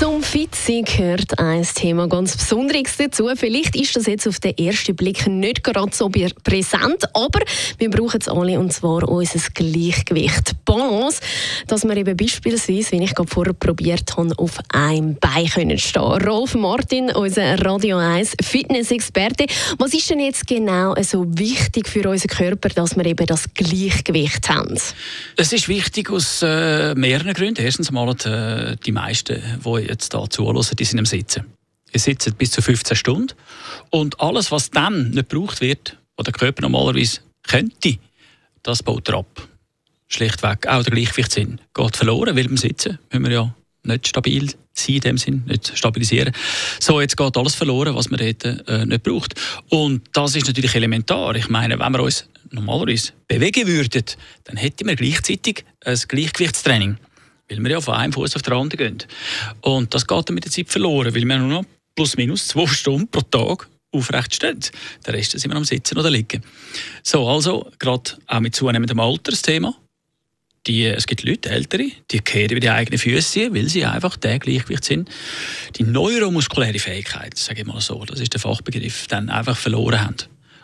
Zum Fitsein gehört ein Thema ganz Besonderes dazu. Vielleicht ist das jetzt auf den ersten Blick nicht gerade so präsent, aber wir brauchen es alle und zwar unser Gleichgewicht. Balance, dass wir eben beispielsweise, wie ich gerade vorher probiert habe, auf einem Bein können stehen. Rolf Martin, unser Radio 1 Fitness-Experte. Was ist denn jetzt genau so wichtig für unseren Körper, dass wir eben das Gleichgewicht haben? Es ist wichtig aus äh, mehreren Gründen. Erstens mal äh, die meisten, die jetzt hier zuhören, die sind am Sitzen. Ihr sitzt bis zu 15 Stunden und alles, was dann nicht gebraucht wird, was der Körper normalerweise könnte, das baut er ab. Schlichtweg. Auch der Gleichgewichtssinn geht verloren, weil beim Sitzen müssen wir ja nicht stabil sein in dem Sinn, nicht stabilisieren. So, jetzt geht alles verloren, was man dort äh, nicht braucht. Und das ist natürlich elementar. Ich meine, wenn wir uns normalerweise bewegen würden, dann hätten wir gleichzeitig ein Gleichgewichtstraining weil wir ja von einem Fuß auf den anderen gehen. Und das geht dann mit der Zeit verloren, weil wir nur noch plus minus zwei Stunden pro Tag aufrecht stehen. Der Rest sind wir am Sitzen oder Liegen. So, also, gerade auch mit zunehmendem Alter das Thema. Die, es gibt Leute, Ältere, die kehren über die eigenen Füße, weil sie einfach der Gleichgewicht sind. Die neuromuskuläre Fähigkeit, sage ich mal so, das ist der Fachbegriff, dann einfach verloren haben.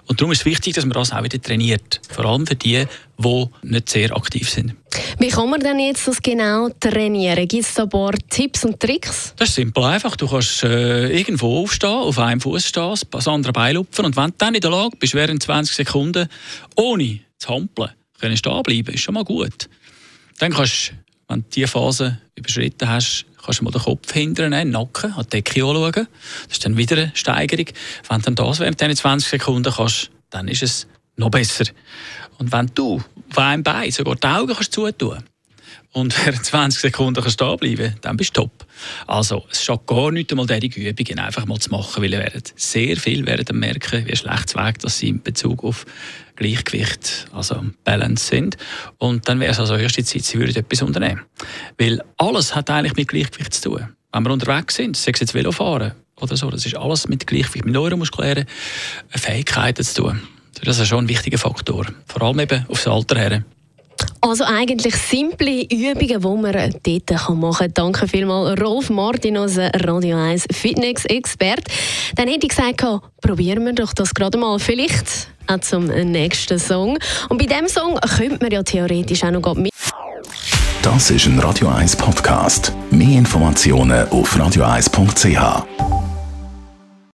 Und darum ist es wichtig, dass man das auch wieder trainiert. Vor allem für die, die nicht sehr aktiv sind. Wie kann man denn jetzt das genau trainieren? Gibt es da ein paar Tipps und Tricks? Das ist simpel einfach. Du kannst äh, irgendwo aufstehen, auf einem Fuß stehen, das andere Bein lupfen und wenn du dann in der Lage bist, während 20 Sekunden ohne zu hampeln, können stehen bleiben, ist schon mal gut. Dann kannst wenn du diese Phase überschritten hast, kannst du mal den Kopf hinterher nehmen, Nacken, an die Decke anschauen. Das ist dann wieder eine Steigerung. Wenn du dann das während 20 Sekunden kannst, dann ist es noch besser. Und wenn du auf einem Bein sogar die Augen kannst zutun und während 20 Sekunden kannst stehen bleiben, dann bist du top. Also, es schadet gar nicht einmal diese Übungen einfach mal zu machen, weil ihr werdet sehr viel werden merken, wie schlecht Weg dass sie in Bezug auf Gleichgewicht, also Balance sind. Und dann wäre es also erste Zeit, sie würden etwas unternehmen. Weil alles hat eigentlich mit Gleichgewicht zu tun. Wenn wir unterwegs sind, sei es jetzt Velofahren oder so, das ist alles mit Gleichgewicht, mit neuromuskulären Fähigkeiten zu tun. Das ist schon ein wichtiger Faktor. Vor allem eben aufs Alter her. Also eigentlich simple Übungen, die man dort machen kann. Danke vielmals Rolf Martin, unser Radio 1 Fitness-Experte. Dann hätte ich gesagt, probieren wir doch das gerade mal. Vielleicht auch zum nächsten Song. Und bei diesem Song könnte man ja theoretisch auch noch mit. Das ist ein Radio 1 Podcast. Mehr Informationen auf radio1.ch.